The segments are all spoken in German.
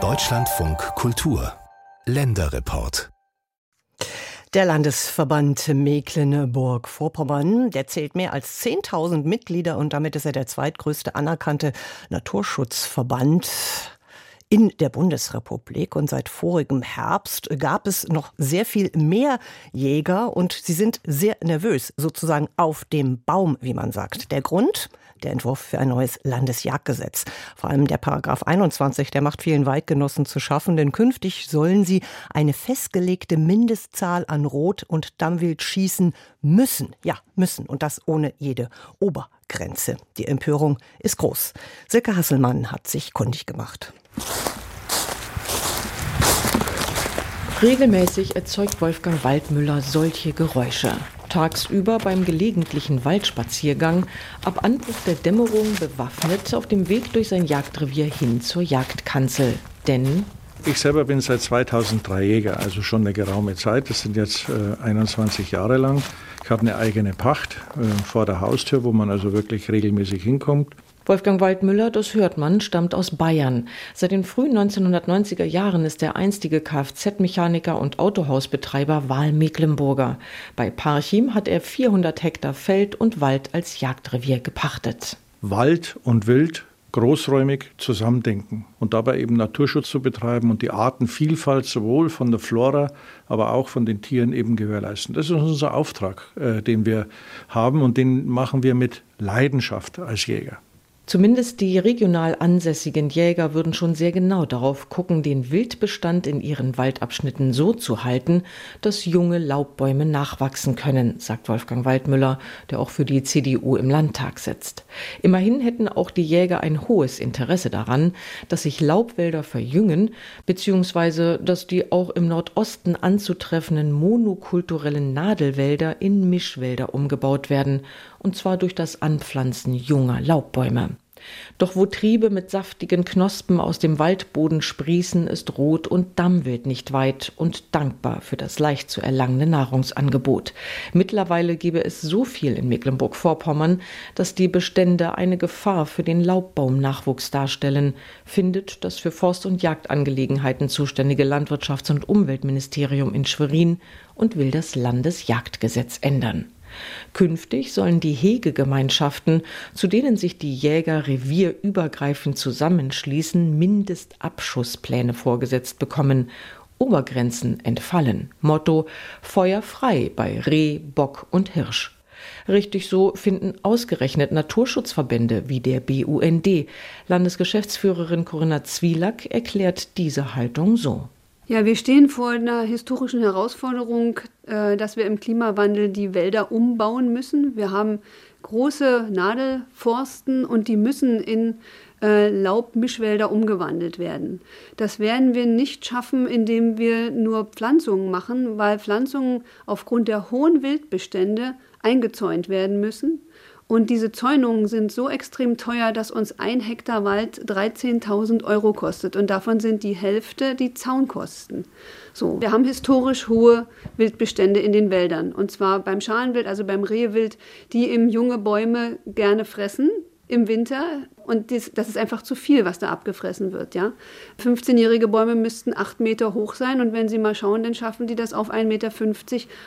Deutschlandfunk Kultur Länderreport der Landesverband Mecklenburg-Vorpommern, der zählt mehr als 10.000 Mitglieder und damit ist er der zweitgrößte anerkannte Naturschutzverband in der Bundesrepublik. Und seit vorigem Herbst gab es noch sehr viel mehr Jäger und sie sind sehr nervös, sozusagen auf dem Baum, wie man sagt. Der Grund? Der Entwurf für ein neues Landesjagdgesetz. Vor allem der Paragraph 21, der macht vielen Weidgenossen zu schaffen, denn künftig sollen sie eine festgelegte Mindestzahl an Rot- und Dammwild schießen müssen. Ja, müssen. Und das ohne jede Obergrenze. Die Empörung ist groß. Silke Hasselmann hat sich kundig gemacht. Regelmäßig erzeugt Wolfgang Waldmüller solche Geräusche. Tagsüber beim gelegentlichen Waldspaziergang, ab Anbruch der Dämmerung bewaffnet auf dem Weg durch sein Jagdrevier hin zur Jagdkanzel. Denn ich selber bin seit 2003 Jäger, also schon eine geraume Zeit. Das sind jetzt äh, 21 Jahre lang. Ich habe eine eigene Pacht äh, vor der Haustür, wo man also wirklich regelmäßig hinkommt. Wolfgang Waldmüller, das hört man, stammt aus Bayern. Seit den frühen 1990er Jahren ist der einstige Kfz-Mechaniker und Autohausbetreiber Wahlmecklenburger. Bei Parchim hat er 400 Hektar Feld und Wald als Jagdrevier gepachtet. Wald und Wild großräumig zusammendenken und dabei eben Naturschutz zu betreiben und die Artenvielfalt sowohl von der Flora, aber auch von den Tieren eben gewährleisten. Das ist unser Auftrag, äh, den wir haben und den machen wir mit Leidenschaft als Jäger. Zumindest die regional ansässigen Jäger würden schon sehr genau darauf gucken, den Wildbestand in ihren Waldabschnitten so zu halten, dass junge Laubbäume nachwachsen können, sagt Wolfgang Waldmüller, der auch für die CDU im Landtag sitzt. Immerhin hätten auch die Jäger ein hohes Interesse daran, dass sich Laubwälder verjüngen, beziehungsweise dass die auch im Nordosten anzutreffenden monokulturellen Nadelwälder in Mischwälder umgebaut werden und zwar durch das Anpflanzen junger Laubbäume. Doch wo Triebe mit saftigen Knospen aus dem Waldboden sprießen, ist Rot- und Dammwild nicht weit und dankbar für das leicht zu erlangende Nahrungsangebot. Mittlerweile gebe es so viel in Mecklenburg-Vorpommern, dass die Bestände eine Gefahr für den Laubbaumnachwuchs darstellen, findet das für Forst- und Jagdangelegenheiten zuständige Landwirtschafts- und Umweltministerium in Schwerin und will das Landesjagdgesetz ändern. Künftig sollen die Hegegemeinschaften, zu denen sich die Jäger revierübergreifend zusammenschließen, Mindestabschusspläne vorgesetzt bekommen. Obergrenzen entfallen. Motto Feuer frei bei Reh, Bock und Hirsch. Richtig so finden ausgerechnet Naturschutzverbände wie der BUND. Landesgeschäftsführerin Corinna Zwielack erklärt diese Haltung so. Ja, wir stehen vor einer historischen Herausforderung, äh, dass wir im Klimawandel die Wälder umbauen müssen. Wir haben große Nadelforsten und die müssen in äh, Laubmischwälder umgewandelt werden. Das werden wir nicht schaffen, indem wir nur Pflanzungen machen, weil Pflanzungen aufgrund der hohen Wildbestände eingezäunt werden müssen. Und diese Zäunungen sind so extrem teuer, dass uns ein Hektar Wald 13.000 Euro kostet. Und davon sind die Hälfte die Zaunkosten. So, wir haben historisch hohe Wildbestände in den Wäldern. Und zwar beim Schalenwild, also beim Rehwild, die eben junge Bäume gerne fressen im Winter. Und das, das, ist einfach zu viel, was da abgefressen wird. Ja? 15-jährige Bäume müssten 8 Meter hoch sein. Und wenn Sie mal schauen, dann schaffen die das auf 1,50 Meter,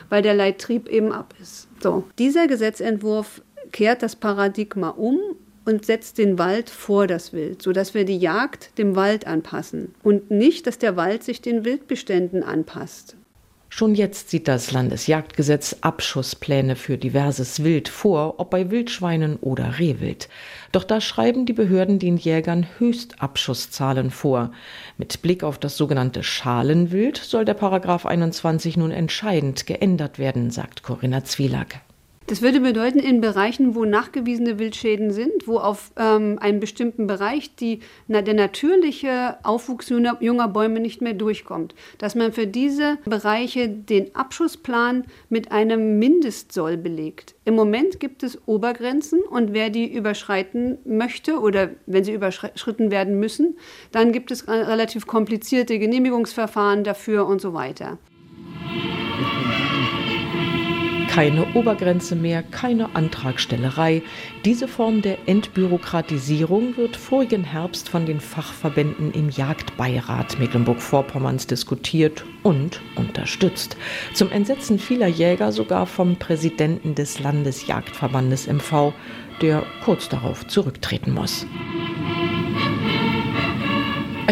weil der Leittrieb eben ab ist. So, dieser Gesetzentwurf kehrt das Paradigma um und setzt den Wald vor das Wild, sodass wir die Jagd dem Wald anpassen und nicht, dass der Wald sich den Wildbeständen anpasst. Schon jetzt sieht das Landesjagdgesetz Abschusspläne für diverses Wild vor, ob bei Wildschweinen oder Rehwild. Doch da schreiben die Behörden den Jägern Höchstabschusszahlen vor. Mit Blick auf das sogenannte Schalenwild soll der Paragraph 21 nun entscheidend geändert werden, sagt Corinna Zwielack. Das würde bedeuten, in Bereichen, wo nachgewiesene Wildschäden sind, wo auf ähm, einem bestimmten Bereich die, na, der natürliche Aufwuchs junger, junger Bäume nicht mehr durchkommt, dass man für diese Bereiche den Abschussplan mit einem Mindestsoll belegt. Im Moment gibt es Obergrenzen und wer die überschreiten möchte oder wenn sie überschritten werden müssen, dann gibt es relativ komplizierte Genehmigungsverfahren dafür und so weiter. Keine Obergrenze mehr, keine Antragstellerei. Diese Form der Entbürokratisierung wird vorigen Herbst von den Fachverbänden im Jagdbeirat Mecklenburg-Vorpommerns diskutiert und unterstützt. Zum Entsetzen vieler Jäger sogar vom Präsidenten des Landesjagdverbandes MV, der kurz darauf zurücktreten muss.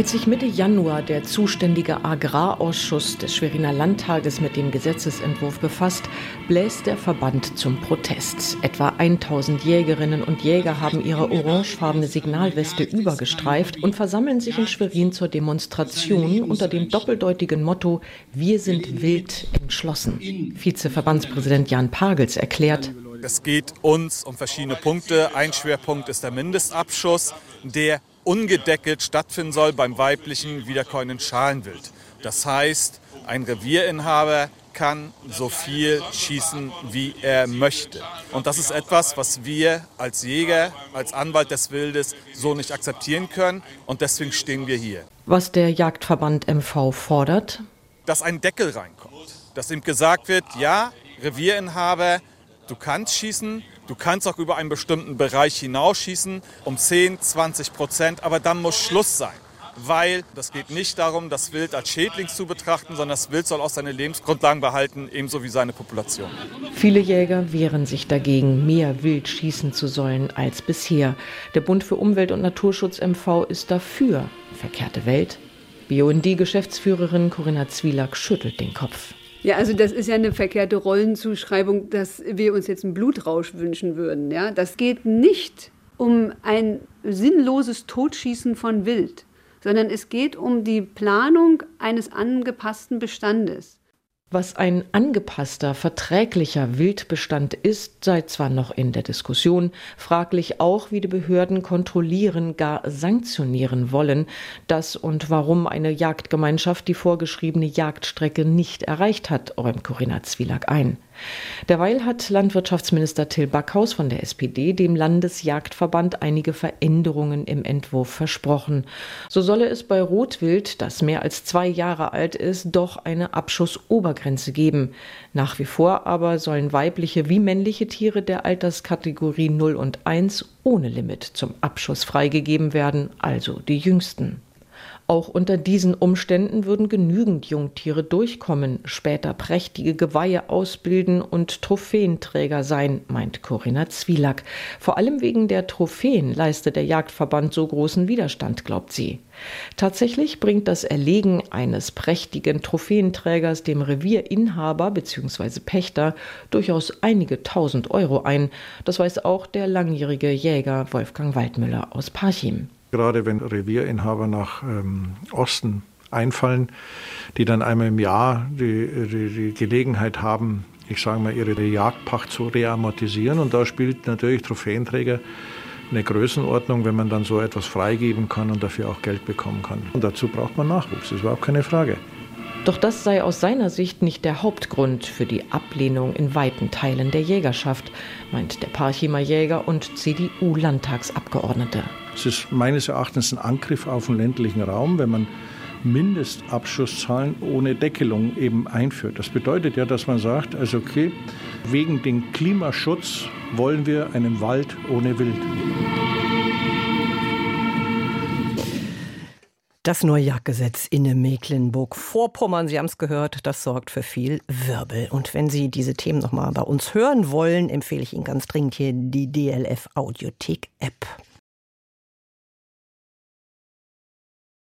Als sich Mitte Januar der zuständige Agrarausschuss des Schweriner Landtages mit dem Gesetzesentwurf befasst, bläst der Verband zum Protest. Etwa 1000 Jägerinnen und Jäger haben ihre orangefarbene Signalweste übergestreift und versammeln sich in Schwerin zur Demonstration unter dem doppeldeutigen Motto Wir sind wild entschlossen. Vizeverbandspräsident Jan Pagels erklärt, es geht uns um verschiedene Punkte. Ein Schwerpunkt ist der Mindestabschuss, der ungedeckelt stattfinden soll beim weiblichen wiederkäuenden Schalenwild. Das heißt, ein Revierinhaber kann so viel schießen, wie er möchte. Und das ist etwas, was wir als Jäger, als Anwalt des Wildes so nicht akzeptieren können. Und deswegen stehen wir hier. Was der Jagdverband MV fordert? Dass ein Deckel reinkommt. Dass ihm gesagt wird, ja, Revierinhaber, du kannst schießen, Du kannst auch über einen bestimmten Bereich hinausschießen, um 10, 20 Prozent, aber dann muss Schluss sein. Weil das geht nicht darum, das Wild als Schädling zu betrachten, sondern das Wild soll auch seine Lebensgrundlagen behalten, ebenso wie seine Population. Viele Jäger wehren sich dagegen, mehr Wild schießen zu sollen als bisher. Der Bund für Umwelt und Naturschutz MV ist dafür. Verkehrte Welt. BUND-Geschäftsführerin Corinna Zwielak schüttelt den Kopf. Ja, also das ist ja eine verkehrte Rollenzuschreibung, dass wir uns jetzt einen Blutrausch wünschen würden. Ja, das geht nicht um ein sinnloses Totschießen von Wild, sondern es geht um die Planung eines angepassten Bestandes. Was ein angepasster, verträglicher Wildbestand ist, sei zwar noch in der Diskussion, fraglich auch, wie die Behörden kontrollieren, gar sanktionieren wollen, dass und warum eine Jagdgemeinschaft die vorgeschriebene Jagdstrecke nicht erreicht hat, räumt Corinna Zwielak ein. Derweil hat Landwirtschaftsminister Till Backhaus von der SPD dem Landesjagdverband einige Veränderungen im Entwurf versprochen. So solle es bei Rotwild, das mehr als zwei Jahre alt ist, doch eine Abschussobergrenze geben. Nach wie vor aber sollen weibliche wie männliche Tiere der Alterskategorie 0 und 1 ohne Limit zum Abschuss freigegeben werden, also die jüngsten. Auch unter diesen Umständen würden genügend Jungtiere durchkommen, später prächtige Geweihe ausbilden und Trophäenträger sein, meint Corinna Zwielak. Vor allem wegen der Trophäen leistet der Jagdverband so großen Widerstand, glaubt sie. Tatsächlich bringt das Erlegen eines prächtigen Trophäenträgers dem Revierinhaber bzw. Pächter durchaus einige tausend Euro ein. Das weiß auch der langjährige Jäger Wolfgang Waldmüller aus Parchim. Gerade wenn Revierinhaber nach ähm, Osten einfallen, die dann einmal im Jahr die, die, die Gelegenheit haben, ich sage mal, ihre Jagdpacht zu reamortisieren. Und da spielt natürlich Trophäenträger eine Größenordnung, wenn man dann so etwas freigeben kann und dafür auch Geld bekommen kann. Und dazu braucht man Nachwuchs, das ist überhaupt keine Frage. Doch das sei aus seiner Sicht nicht der Hauptgrund für die Ablehnung in weiten Teilen der Jägerschaft, meint der Parchimer Jäger und CDU-Landtagsabgeordnete. Es ist meines Erachtens ein Angriff auf den ländlichen Raum, wenn man Mindestabschusszahlen ohne Deckelung eben einführt. Das bedeutet ja, dass man sagt, also okay, wegen dem Klimaschutz wollen wir einen Wald ohne Wild. Das neue Jagdgesetz in Mecklenburg-Vorpommern, Sie haben es gehört, das sorgt für viel Wirbel. Und wenn Sie diese Themen nochmal bei uns hören wollen, empfehle ich Ihnen ganz dringend hier die DLF Audiothek App.